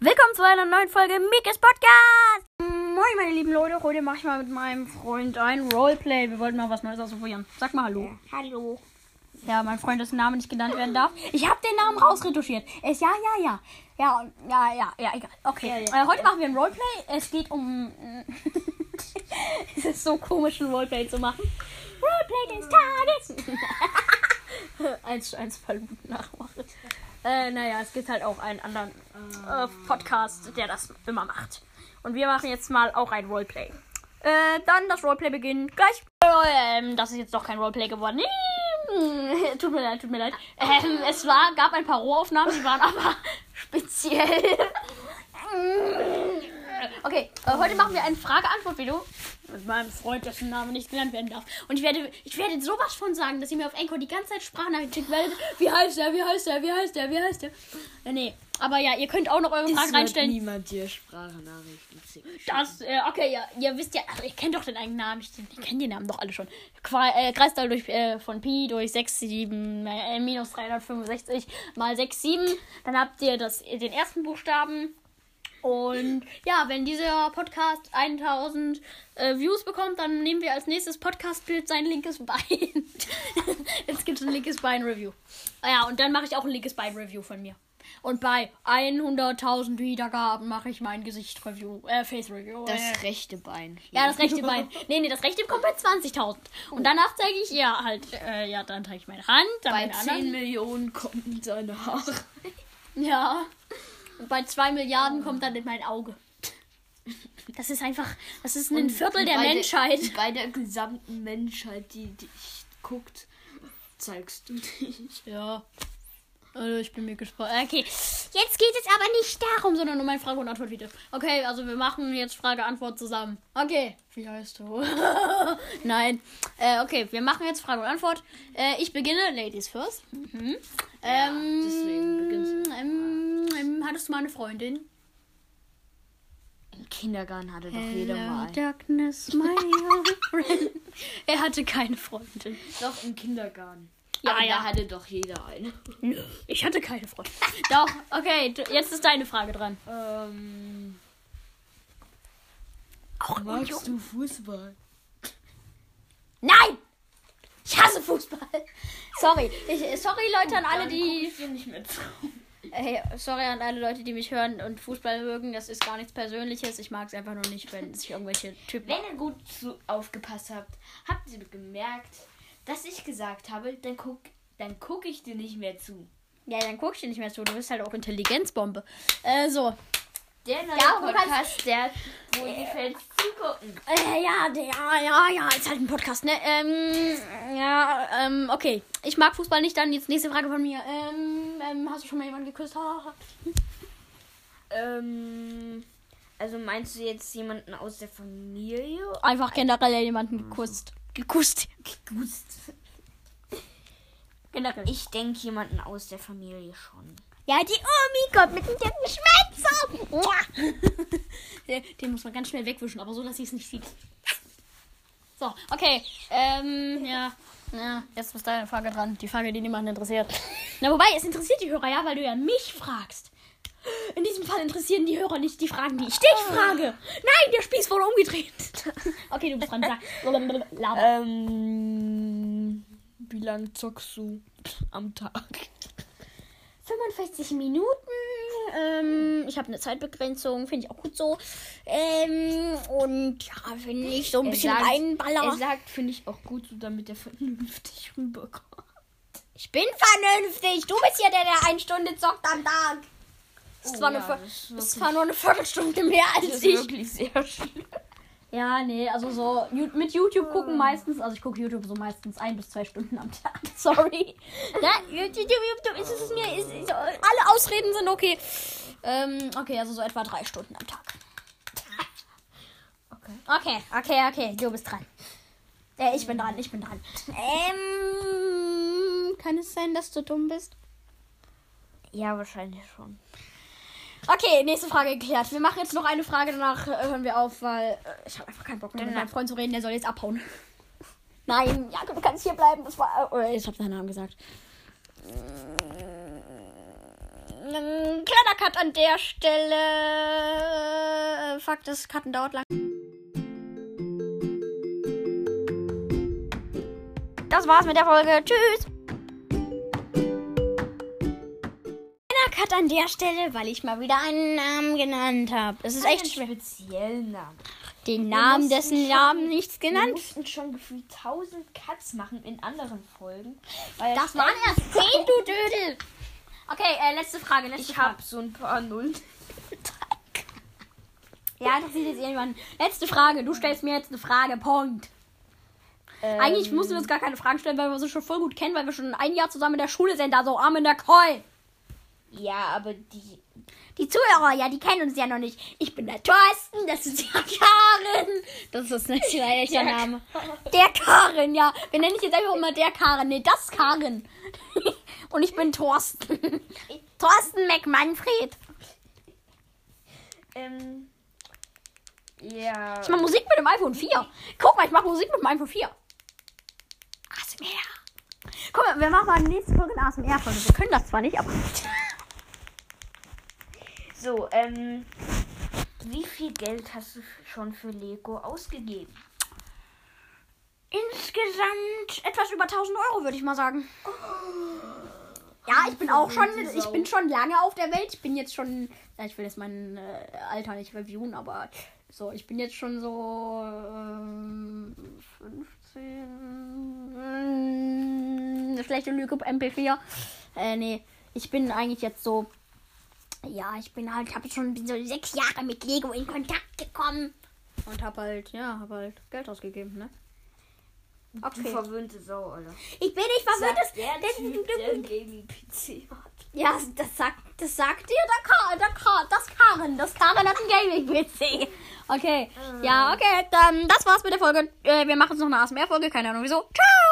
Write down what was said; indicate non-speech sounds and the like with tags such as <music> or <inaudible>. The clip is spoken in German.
Willkommen zu einer neuen Folge Mikes Podcast. Moin, meine lieben Leute. Heute mache ich mal mit meinem Freund ein Roleplay. Wir wollten mal was Neues ausprobieren. Sag mal Hallo. Hallo. Ja, mein Freund, dessen Name nicht genannt werden darf. Ich habe den Namen rausretuschiert. Es ja, ja, ja. Ja, und, ja, ja, ja, egal. Okay. Äh, heute machen wir ein Roleplay. Es geht um. <laughs> es ist so komisch, ein Roleplay zu machen. Roleplay des Tages. <laughs> eins zu eins Verluten nachmache. <laughs> Äh, naja, es gibt halt auch einen anderen äh, Podcast, der das immer macht. Und wir machen jetzt mal auch ein Roleplay. Äh, dann das Roleplay beginnt gleich. Ähm, das ist jetzt doch kein Roleplay geworden. <laughs> Tut mir leid, tut mir leid. Ähm, es war, gab ein paar Rohaufnahmen, die waren <laughs> aber speziell. Okay, äh, heute machen wir ein Frage-Antwort-Video mit meinem Freund, dessen Name nicht genannt werden darf. Und ich werde, ich werde sowas von sagen, dass ihr mir auf Anchor die ganze Zeit Sprachnachrichten schicken werdet. Wie heißt der, wie heißt der, wie heißt der, wie heißt der? Äh, nee, aber ja, ihr könnt auch noch eure Fragen reinstellen. niemand dir Sprachnachrichten schicken. Das, äh, okay, ja, ihr wisst ja, ach, ihr kennt doch den eigenen Namen. Ich, ich kenne die Namen doch alle schon. Qua, äh, Kreiszahl durch, äh, von Pi durch 6, 7, äh, minus 365 mal 6, 7. Dann habt ihr das, den ersten Buchstaben. Und ja, wenn dieser Podcast 1000 äh, Views bekommt, dann nehmen wir als nächstes Podcastbild sein linkes Bein. <laughs> Jetzt gibt es ein linkes Bein-Review. Ja, und dann mache ich auch ein linkes Bein-Review von mir. Und bei 100.000 Wiedergaben mache ich mein Gesicht-Review, äh, Face-Review. Das äh, rechte Bein. ja, das rechte Bein. <laughs> Nee, nee, das rechte kommt bei 20.000. Und danach zeige ich, ja, halt, äh, ja, dann zeige ich meine Hand, dann Bei meine 10 anderen. Millionen kommen seine Haare. <laughs> Ja. Und bei 2 Milliarden kommt dann in mein Auge. <laughs> Das ist einfach, das ist ein Viertel der bei Menschheit. Der, bei der gesamten Menschheit, die dich guckt, zeigst du dich. Ja. Also ich bin mir gespannt. Okay, jetzt geht es aber nicht darum, sondern um ein Frage- und Antwort-Video. Okay, also wir machen jetzt Frage-Antwort zusammen. Okay, wie heißt du? <laughs> Nein. Äh, okay, wir machen jetzt Frage und Antwort. Äh, ich beginne, Ladies first. Mhm. Ja, ähm, deswegen beginnst ähm, ähm, hattest du mal eine Freundin? Im Kindergarten hatte doch jeder mal. darkness, my friend. <laughs> Er hatte keine Freundin. Doch, im Kindergarten. Ja, Aber ja. da hatte doch jeder eine. Nö, ich hatte keine Freundin. <laughs> Doch, okay, du, jetzt ist deine Frage dran. Ähm, Auch magst du Fußball? Nein! Ich hasse Fußball. Sorry. Ich, sorry, Leute, an alle, die. Ich nicht mehr zu. Hey, sorry an alle Leute, die mich hören und Fußball mögen. Das ist gar nichts Persönliches. Ich mag es einfach nur nicht, wenn sich irgendwelche Typen. Wenn ihr gut zu, aufgepasst habt, habt ihr gemerkt, dass ich gesagt habe, dann guck, dann guck ich dir nicht mehr zu. Ja, dann guck ich dir nicht mehr zu. Du bist halt auch Intelligenzbombe. Äh, so. Der neue Ja, du Podcast, der, wo die Fans zugucken. Äh, ja, ja, ja, ja, ist halt ein Podcast, ne? Ähm, ja, ähm, okay. Ich mag Fußball nicht, dann jetzt nächste Frage von mir. Ähm, ähm hast du schon mal jemanden geküsst? Ähm, also meinst du jetzt jemanden aus der Familie? Einfach generell jemanden geküsst. Geküsst. Geküsst. Generell. Ich denke jemanden aus der Familie schon. Ja, die Omi kommt mit dem dicken Schwänzer. den, den muss man ganz schnell wegwischen, aber so, dass sie es nicht sieht. So, okay. Ähm, ja. Ja, jetzt ist deine Frage dran. Die Frage, die niemanden interessiert. Na, wobei, es interessiert die Hörer ja, weil du ja mich fragst. In diesem Fall interessieren die Hörer nicht die Fragen, die ich dich frage. Nein, der Spieß wurde umgedreht. okay, du bist dran. Sag. Ähm, wie lang zockst du am Tag? 45 Minuten. Ähm, ich habe eine Zeitbegrenzung, finde ich auch gut so. Ähm, und ja, finde ich so ein Er bisschen sagt- reinballer. Er sagt, finde ich auch gut, so damit er vernünftig <laughs> rüberkommt. Ich bin vernünftig. Du bist ja der, der eine Stunde zockt am Tag. Das ist Oh zwar, ja, eine, das das zwar nur eine Viertelstunde mehr Das als ist ich. wirklich sehr schlimm. Ja, nee, also so mit YouTube gucken meistens, also ich gucke YouTube so meistens ein bis zwei Stunden am <laughs> Tag. Sorry. Ja, YouTube, YouTube ist es mir, ist, ist, alle Ausreden sind okay. Ähm, okay, also so etwa drei Stunden am Tag. Okay. Okay, okay, okay, du bist dran. Äh, ich bin dran, ich bin dran. Ähm, kann es sein, dass du dumm bist? Ja, wahrscheinlich schon. Okay, nächste Frage geklärt. Wir machen jetzt noch eine Frage, danach äh, hören wir auf, weil äh, ich habe einfach keinen Bock mehr mit meinem Freund zu reden, der soll jetzt abhauen. <laughs> Nein, ja, du kannst hier bleiben. Das war. Äh, ich habe seinen Namen gesagt. ähm, kleiner Cut an der Stelle. Fuck, das Cutten dauert lang. Das war's mit der Folge. Tschüss. Cut an der Stelle, weil ich mal wieder einen Namen genannt habe. Es ist echt schwer. speziellen Namen. Den Wir Namen, dessen schon- Namen nichts Wir genannt. mussten schon gefühlt 1000 Cuts machen in anderen Folgen. Das waren erst 10, du Dödel. Okay, äh, letzte Frage. Letzte Ich habe so ein paar Nullen. <laughs> Ja, interessiert jetzt irgendwann. Letzte Frage. Du stellst mir jetzt eine Frage. Punkt. Eigentlich mussten wir uns gar keine Fragen stellen, weil wir uns schon voll gut kennen, weil wir schon ein Jahr zusammen in der Schule sind. Also arm in der Koi. Ja, aber die. Die Zuhörer, ja, die kennen uns ja noch nicht. Ich bin der Thorsten, das ist ja Karen. Das ist das <laughs> nächste echter Der Name. Der Karen, ja. Wir nennen dich jetzt einfach immer der Karen. Nee, das Karen. <laughs> Und ich bin Thorsten. <laughs> Thorsten McManfred. Ähm. Ja. Ich mach Musik mit dem iPhone 4. Guck mal, ich mach Musik mit dem iPhone 4. ASMR. Guck mal, wir machen mal nächste Folge eine ASMR-Folge. Wir können das zwar nicht, aber. So, ähm. Wie viel Geld hast du schon für Lego ausgegeben? Insgesamt etwas über 1000 Euro, würde ich mal sagen. Ja, ich bin auch schon, ich bin schon lange auf der Welt. Ich bin jetzt schon, ja, ich will jetzt mein äh, Alter nicht reviewen, aber so, ich bin jetzt schon so ähm, 15. Eine schlechte Lüge, MP4. Äh, nee, ich bin eigentlich jetzt so, ja, ich bin halt, habe schon so sechs Jahre mit Lego in Kontakt gekommen. Und hab halt, ja, hab halt Geld ausgegeben, ne? Du Okay. verwöhnte Sau, Alter. Ich bin nicht. Sagt Das, der das, Typ, der Gaming-PC hat. ja, das sagt, das sagt dir der Kar, der Kar, das Karen. Das Karen hat ein Gaming-PC. Okay. Ja, okay. Dann, das war's mit der Folge. Äh, wir machen jetzt noch eine ASMR-Folge. Keine Ahnung wieso. Ciao.